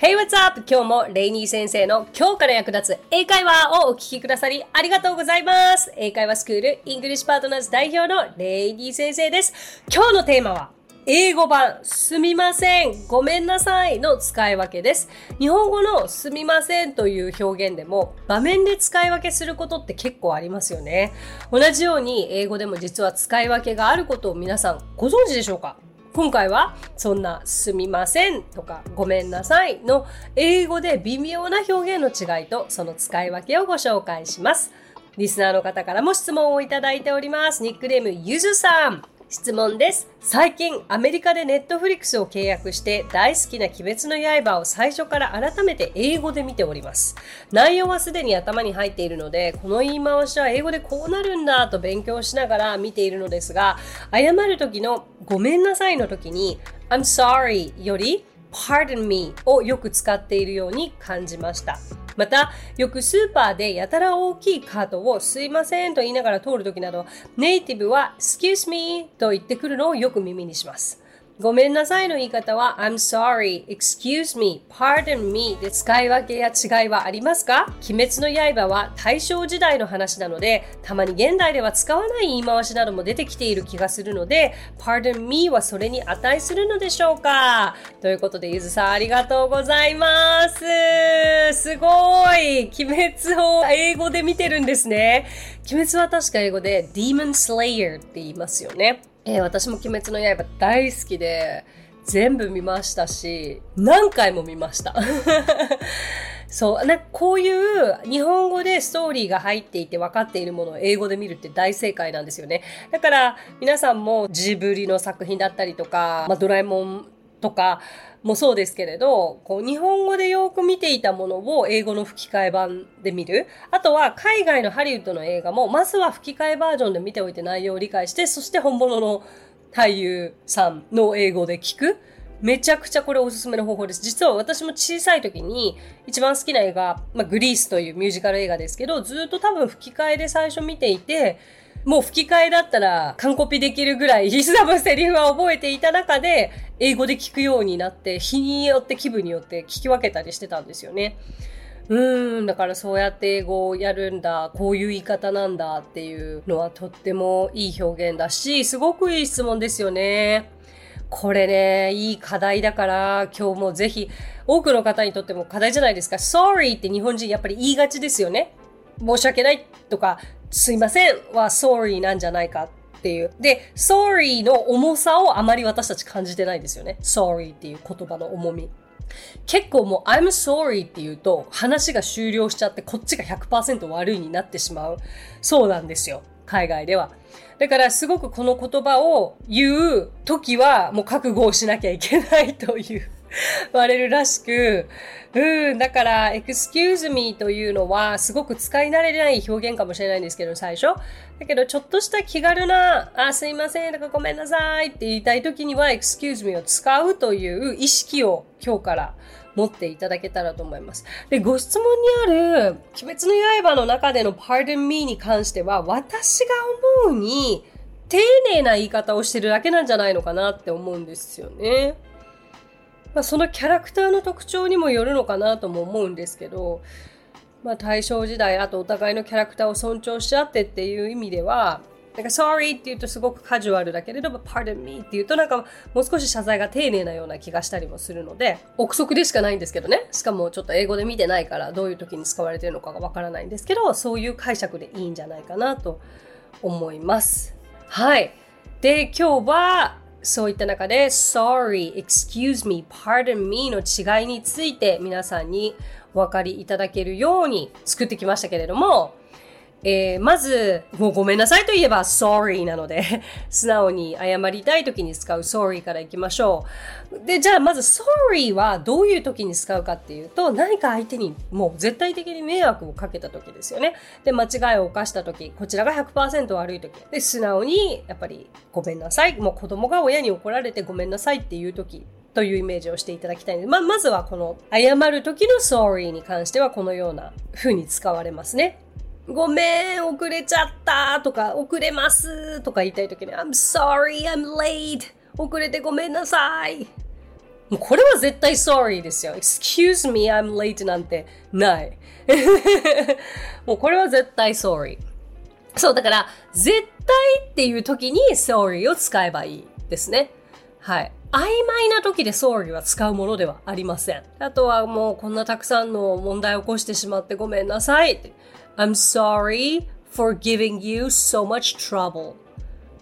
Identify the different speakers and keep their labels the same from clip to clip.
Speaker 1: Hey, what's up? 今日もレイニー先生の今日から役立つ英会話をお聞きくださりありがとうございます。英会話スクール English Partners 代表のレイニー先生です。今日のテーマは英語版すみません、ごめんなさいの使い分けです。日本語のすみませんという表現でも場面で使い分けすることって結構ありますよね。同じように英語でも実は使い分けがあることを皆さんご存知でしょうか？今回はそんなすみませんとかごめんなさいの英語で微妙な表現の違いとその使い分けをご紹介します。リスナーの方からも質問をいただいております。ニックネームゆずさん。質問です。最近アメリカでネットフリックスを契約して大好きな鬼滅の刃を最初から改めて英語で見ております。内容はすでに頭に入っているので、この言い回しは英語でこうなるんだと勉強しながら見ているのですが、謝る時のごめんなさいの時に I'm sorry より pardon me をよく使っているように感じました。また、よくスーパーでやたら大きいカートをすいませんと言いながら通るときなど、ネイティブは excuse me と言ってくるのをよく耳にします。ごめんなさいの言い方は I'm sorry, excuse me, pardon me で使い分けや違いはありますか？鬼滅の刃は大正時代の話なので、たまに現代では使わない言い回しなども出てきている気がするので、pardon me はそれに値するのでしょうか？ということで、ゆずさんありがとうございます。すごい鬼滅を英語で見てるんですね。鬼滅は確か英語で Demon Slayer って言いますよね。えー私も鬼滅の刃大好きで、全部見ましたし、何回も見ました。そう、なこういう日本語でストーリーが入っていて分かっているものを英語で見るって大正解なんですよね。だから皆さんもジブリの作品だったりとか、まあ、ドラえもんとかもそうですけれど、こう日本語でよく見ていたものを英語の吹き替え版で見る。あとは海外のハリウッドの映画も、まずは吹き替えバージョンで見ておいて内容を理解して、そして本物の俳優さんの英語で聞く。めちゃくちゃこれおすすめの方法です。実は私も小さい時に一番好きな映画、まあ、グリースというミュージカル映画ですけど、ずっと多分吹き替えで最初見ていて、もう吹き替えだったら完コピできるぐらい多分セリフは覚えていた中で英語で聞くようになって日によって気分によって聞き分けたりしてたんですよね。うーん、だからそうやって英語をやるんだ、こういう言い方なんだっていうのはとってもいい表現だし、すごくいい質問ですよね。これね、いい課題だから、今日もぜひ、多くの方にとっても課題じゃないですか。sorry って日本人やっぱり言いがちですよね。申し訳ないとか、すいませんは sorry なんじゃないかっていう。で、sorry の重さをあまり私たち感じてないですよね。sorry っていう言葉の重み。結構もう I'm sorry って言うと話が終了しちゃってこっちが100%悪いになってしまう。そうなんですよ。海外では。だからすごくこの言葉を言う時はもう覚悟をしなきゃいけないという。言われるらしく、うん、だから、excuse me というのは、すごく使い慣れない表現かもしれないんですけど、最初。だけど、ちょっとした気軽な、あ、すいません、とかごめんなさいって言いたいときには、excuse me を使うという意識を今日から持っていただけたらと思います。で、ご質問にある、鬼滅の刃の中での pardon me に関しては、私が思うに、丁寧な言い方をしてるだけなんじゃないのかなって思うんですよね。まあ、そのキャラクターの特徴にもよるのかなとも思うんですけど、まあ、大正時代、あとお互いのキャラクターを尊重し合ってっていう意味では、なんか sorry って言うとすごくカジュアルだけれども pardon me って言うとなんかもう少し謝罪が丁寧なような気がしたりもするので憶測でしかないんですけどね。しかもちょっと英語で見てないからどういう時に使われてるのかがわからないんですけどそういう解釈でいいんじゃないかなと思います。はい。で今日はそういった中で sorry, excuse me, pardon me の違いについて皆さんにお分かりいただけるように作ってきましたけれども、えーまず、もうごめんなさいといえば sorry なので、素直に謝りたい時に使う sorry からいきましょう。で、じゃあまず sorry はどういう時に使うかっていうと、何か相手にもう絶対的に迷惑をかけた時ですよね。で、間違いを犯した時、こちらが100%悪い時。で、素直にやっぱりごめんなさい。もう子供が親に怒られてごめんなさいっていう時。というイメージをしていただきたいので、まあ、まずはこの謝る時の sorry に関してはこのような風に使われますね。ごめん、遅れちゃったとか、遅れますとか言いたいときに、I'm sorry, I'm late. 遅れてごめんなさい。もうこれは絶対 sorry ですよ。excuse me, I'm late なんてない。もうこれは絶対 sorry。そう、だから、絶対っていう時に sorry を使えばいいですね。はい。曖昧な時で sorry は使うものではありません。あとはもうこんなたくさんの問題を起こしてしまってごめんなさい。I'm sorry for giving you so much trouble.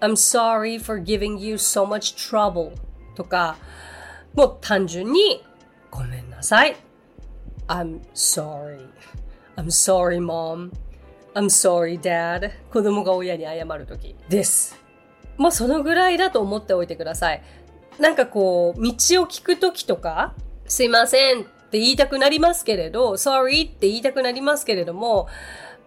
Speaker 1: I'm sorry for giving you so much trouble. とか、もう単純にごめんなさい。I'm sorry. I'm sorry, mom. I'm sorry, dad. 子供が親に謝るときです。もうそのぐらいだと思っておいてください。なんかこう、道を聞くときとか、すいませんっって言いたくなりますけれど、sorry って言いたくなりますけれども、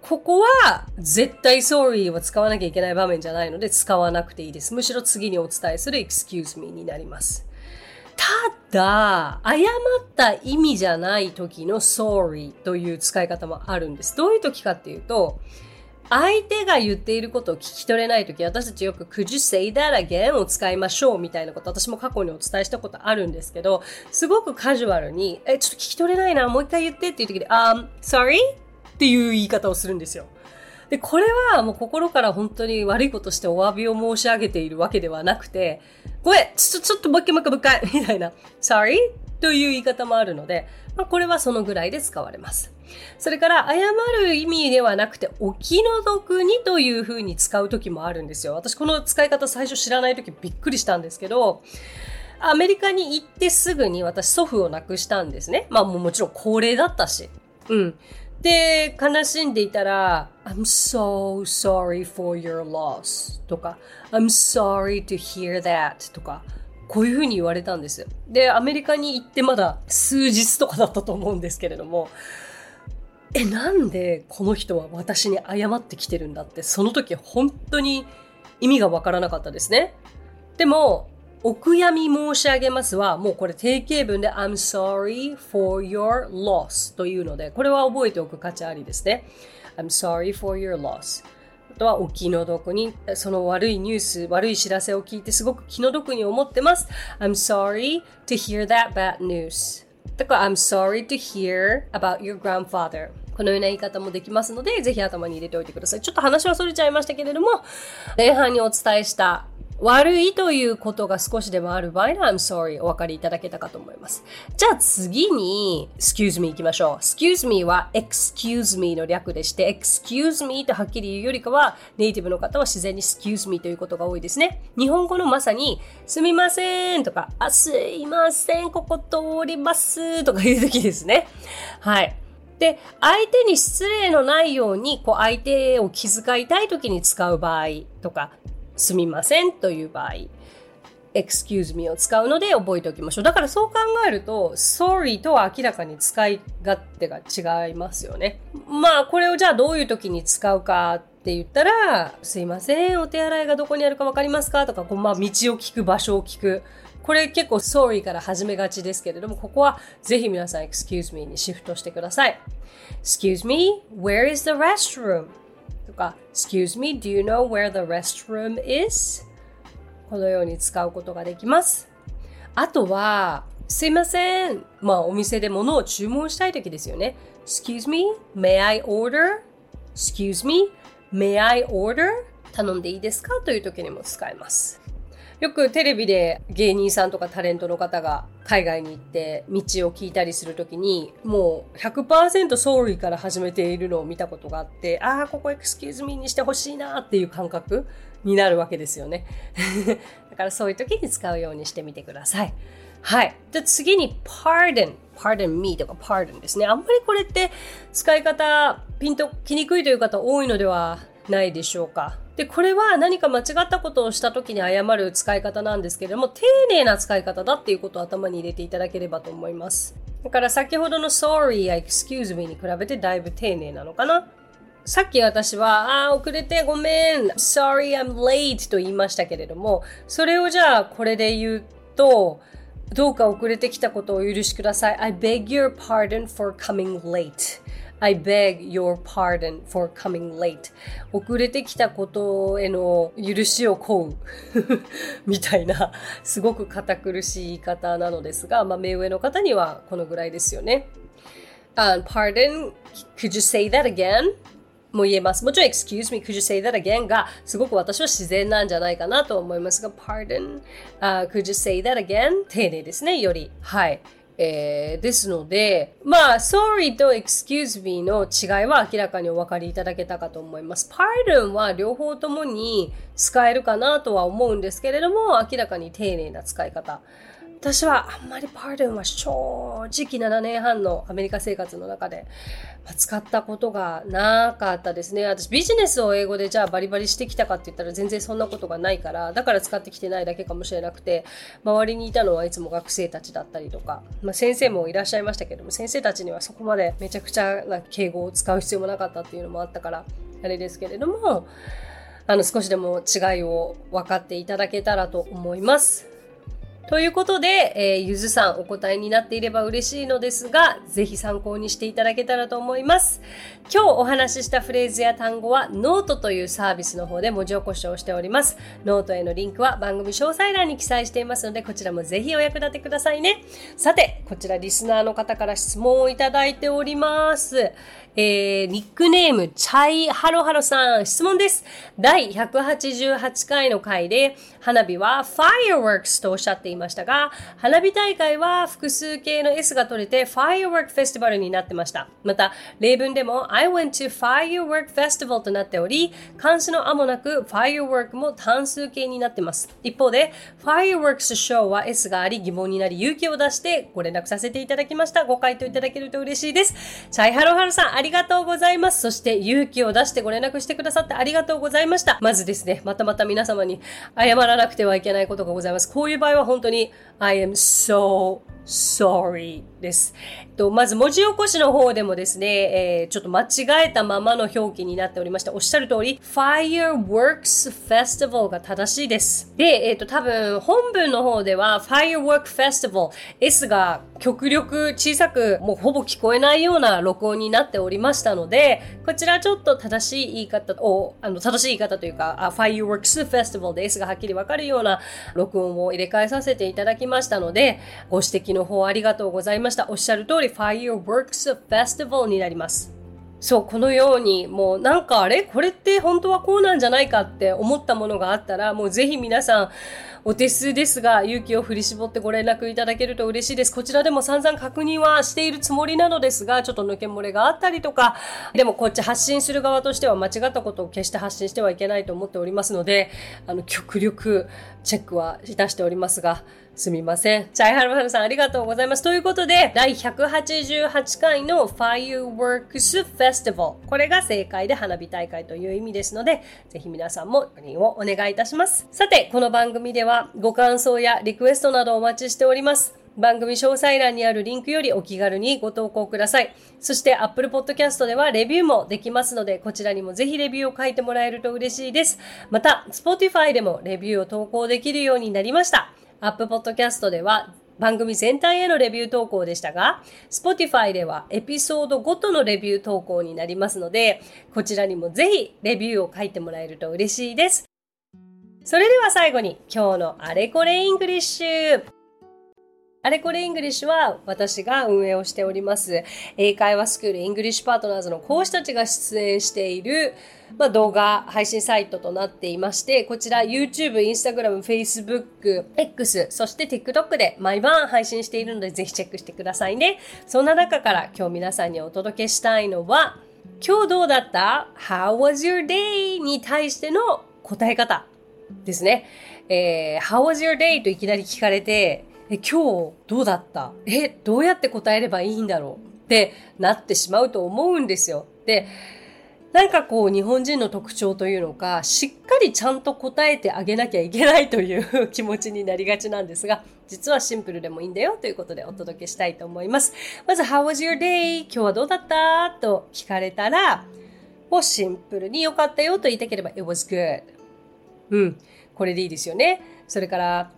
Speaker 1: ここは絶対 sorry は使わなきゃいけない場面じゃないので使わなくていいです。むしろ次にお伝えする excuse me になります。ただ、誤った意味じゃない時の sorry という使い方もあるんです。どういう時かっていうと、相手が言っていることを聞き取れないとき、私たちよく Could you say that again? を使いましょうみたいなこと、私も過去にお伝えしたことあるんですけど、すごくカジュアルに、え、ちょっと聞き取れないな、もう一回言ってっていう時で、um, sorry? っていう言い方をするんですよ。で、これはもう心から本当に悪いことしてお詫びを申し上げているわけではなくて、ごめん、ちょっと、ちょっともう一回もう一回もう一回、みたいな、sorry? という言い方もあるので、まあ、これはそのぐらいで使われます。それから謝る意味ではなくてお気の毒にという風に使う時もあるんですよ。私この使い方最初知らない時びっくりしたんですけど、アメリカに行ってすぐに私祖父を亡くしたんですね。まあももちろん高齢だったし。うん。で、悲しんでいたら、I'm so sorry for your loss とか、I'm sorry to hear that とか、こういうふうに言われたんです。で、アメリカに行ってまだ数日とかだったと思うんですけれども、え、なんでこの人は私に謝ってきてるんだって、その時本当に意味がわからなかったですね。でも、お悔やみ申し上げますは、もうこれ定型文で I'm sorry for your loss というので、これは覚えておく価値ありですね。I'm sorry for your loss. あとはお気の毒に、その悪いニュース、悪い知らせを聞いてすごく気の毒に思ってます。I'm sorry to hear that bad news. だから I'm sorry to hear about your grandfather. このような言い方もできますので、ぜひ頭に入れておいてください。ちょっと話はそれちゃいましたけれども、前半にお伝えした悪いということが少しでもある場合の I'm sorry お分かりいただけたかと思います。じゃあ次に excuse me 行きましょう。excuse me は excuse me の略でして excuse me とはっきり言うよりかはネイティブの方は自然に excuse me ということが多いですね。日本語のまさにすみませんとかあすいませんここ通りますとかいう時ですね。はい。で、相手に失礼のないように、こう、相手を気遣いたい時に使う場合とか、すみませんという場合、excuse me を使うので覚えておきましょう。だからそう考えると、sorry とは明らかに使い勝手が違いますよね。まあ、これをじゃあどういう時に使うかって言ったら、すいません、お手洗いがどこにあるかわかりますかとか、こうまあ、道を聞く、場所を聞く。これ結構 sorry から始めがちですけれども、ここはぜひ皆さん excuse me にシフトしてください。excuse me, where is the restroom? とか、Excuse me, do you know where the restroom is? このように使うことができます。あとは、すいません。まあ、お店で物を注文したいときですよね。Excuse me, may I order? Excuse me, may I order? 頼んでいいですかという時にも使えます。よくテレビで芸人さんとかタレントの方が海外に行って道を聞いたりするときに、もう100% sorry から始めているのを見たことがあって、ああ、ここ excuse me にしてほしいなっていう感覚になるわけですよね。だからそういう時に使うようにしてみてください。はい。じゃ次に pardon。pardon me とか pardon ですね。あんまりこれって使い方ピンときにくいという方多いのではないでしょうか。で、これは何か間違ったことをした時に謝る使い方なんですけれども、丁寧な使い方だっていうことを頭に入れていただければと思います。だから先ほどの sorry や excuse me に比べてだいぶ丁寧なのかな。さっき私は、ああ、遅れてごめん、sorry I'm late と言いましたけれども、それをじゃあこれで言うと、どうか遅れてきたことをお許しください。I beg your pardon for coming late. I beg your pardon for coming late. 遅れてきたことへの許しを請うみたいな、すごく堅苦しい言い方なのですが、まあ、目上の方にはこのぐらいですよね。Uh, pardon, could you say that again? も言えます。もちろん excuse me, could you say that again? がすごく私は自然なんじゃないかなと思いますが pardon, uh, could you say that again? 丁寧ですね、より。はい。えー、ですので、まあ、sorry と excuse me の違いは明らかにお分かりいただけたかと思います。pardon は両方ともに使えるかなとは思うんですけれども、明らかに丁寧な使い方。私はあんまりパーデンは正直7年半のアメリカ生活の中で使ったことがなかったですね。私ビジネスを英語でじゃあバリバリしてきたかって言ったら全然そんなことがないから、だから使ってきてないだけかもしれなくて、周りにいたのはいつも学生たちだったりとか、まあ、先生もいらっしゃいましたけども、先生たちにはそこまでめちゃくちゃな敬語を使う必要もなかったっていうのもあったから、あれですけれども、あの少しでも違いを分かっていただけたらと思います。ということで、えー、ゆずさんお答えになっていれば嬉しいのですが、ぜひ参考にしていただけたらと思います。今日お話ししたフレーズや単語はノートというサービスの方で文字起こしをしております。ノートへのリンクは番組詳細欄に記載していますので、こちらもぜひお役立てくださいね。さて、こちらリスナーの方から質問をいただいております。えー、ニックネーム、チャイハロハロさん、質問です。第188回の回で、花火は fireworks とおっしゃっていましたが、花火大会は複数形の S が取れて firework festival になってました。また、例文でも I went to firework festival となっており、漢詞のあもなく firework も単数形になってます。一方で、fireworks show は S があり疑問になり勇気を出してご連絡させていただきました。ご回答いただけると嬉しいです。チャイハロハロさん、ありがとうございます。そして勇気を出してご連絡してくださってありがとうございました。まずですね、またまた皆様に謝らなくてはいけないことがございます。こういう場合は本当に I am so sorry です。と、まず文字起こしの方でもですね、えー、ちょっと間違えたままの表記になっておりまして、おっしゃる通り、Fireworks Festival が正しいです。で、えっ、と、多分、本文の方では、Fireworks Festival、S が極力小さく、もうほぼ聞こえないような録音になっておりましたので、こちらちょっと正しい言い方を、あの、正しい言い方というか、あ Fireworks Festival で S がはっきりわかるような録音を入れ替えさせていただきましたので、ご指摘のの方ありがとうございました。おっしゃる通り、Fireworks Festival になります。そう、このように、もうなんかあれ？これって本当はこうなんじゃないかって思ったものがあったら、もうぜひ皆さん、お手数ですが、勇気を振り絞ってご連絡いただけると嬉しいです。こちらでも散々確認はしているつもりなのですが、ちょっと抜け漏れがあったりとか、でもこっち発信する側としては間違ったことを決して発信してはいけないと思っておりますので、あの、極力チェックはいたしておりますが、すみません。チャイハルハルさんありがとうございます。ということで、第188回の Fireworks Festival。これが正解で花火大会という意味ですので、ぜひ皆さんも確認をお願いいたします。さて、この番組でははご感想やリクエストなどお待ちしております。番組詳細欄にあるリンクよりお気軽にご投稿ください。そして Apple Podcast ではレビューもできますので、こちらにもぜひレビューを書いてもらえると嬉しいです。また、Spotify でもレビューを投稿できるようになりました。 Apple Podcast では番組全体へのレビュー投稿でしたが、Spotify ではエピソードごとのレビュー投稿になりますので、こちらにもぜひレビューを書いてもらえると嬉しいです。それでは最後に今日のあれこれ English。あれこれ English は私が運営をしております。英会話スクール English Partners の講師たちが出演している、まあ、動画配信サイトとなっていまして、こちら YouTube、Instagram、Facebook、X、そして TikTok で毎晩配信しているのでぜひチェックしてくださいね。そんな中から今日皆さんにお届けしたいのは、今日どうだった ?How was your day? に対しての答え方ですね。えー、How was your day? といきなり聞かれて、え、今日どうだった？え、どうやって答えればいいんだろう？ってなってしまうと思うんですよ。で、なんかこう日本人の特徴というのか、しっかりちゃんと答えてあげなきゃいけないという気持ちになりがちなんですが、実はシンプルでもいいんだよということでお届けしたいと思います。まず、How was your day? 今日はどうだった？と聞かれたら、もうシンプルに良かったよと言いたければ、It was good. うん。これでいいですよね。それから、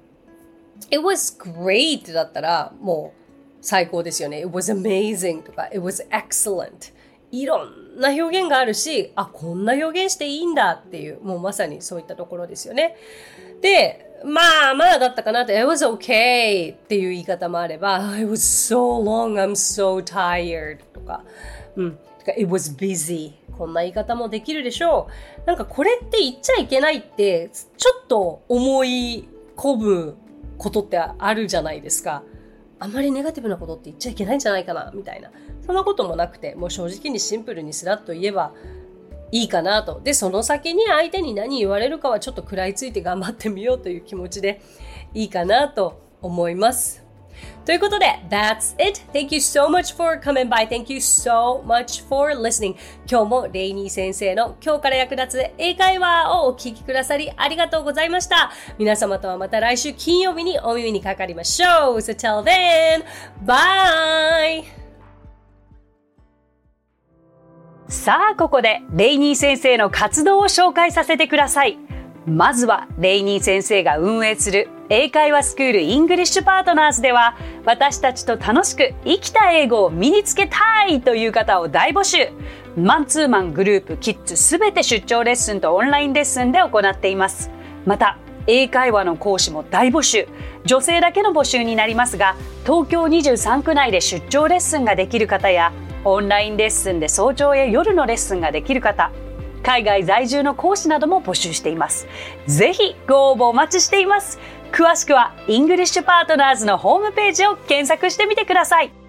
Speaker 1: it was great だったらもう最高ですよね。it was amazing とか it was excellent いろんな表現があるし、あ、こんな表現していいんだっていう、もうまさにそういったところですよね。で、まあまあだったかなって、it was okay っていう言い方もあれば、it was so long, I'm so tired とか、うん、とか it was busy こんな言い方もできるでしょう。なんかこれって言っちゃいけないって、ちょっと思い込むことってあるじゃないですか。あんまりネガティブなことって言っちゃいけないんじゃないかな、みたいな。そんなこともなくて、もう正直にシンプルにスラッと言えばいいかなと。で、その先に相手に何言われるかはちょっと食らいついて頑張ってみようという気持ちでいいかなと思います。ということで、That's it! Thank you so much for coming by. Thank you so much for listening. 今日もレイニー先生の今日から役立つ英会話をお聞きくださりありがとうございました。皆様とはまた来週金曜日にお耳にかかりましょう。So till then, bye!
Speaker 2: さあ、ここでレイニー先生の活動を紹介させてください。まずは、レイニー先生が運営する英会話スクール English Partners では、私たちと楽しく生きた英語を身につけたいという方を大募集。マンツーマングループ、キッズすべて出張レッスンとオンラインレッスンで行っています。また、英会話の講師も大募集。女性だけの募集になりますが、東京23区内で出張レッスンができる方や、オンラインレッスンで早朝や夜のレッスンができる方、海外在住の講師なども募集しています。ぜひご応募お待ちしています。詳しくは English Partners のホームページを検索してみてください。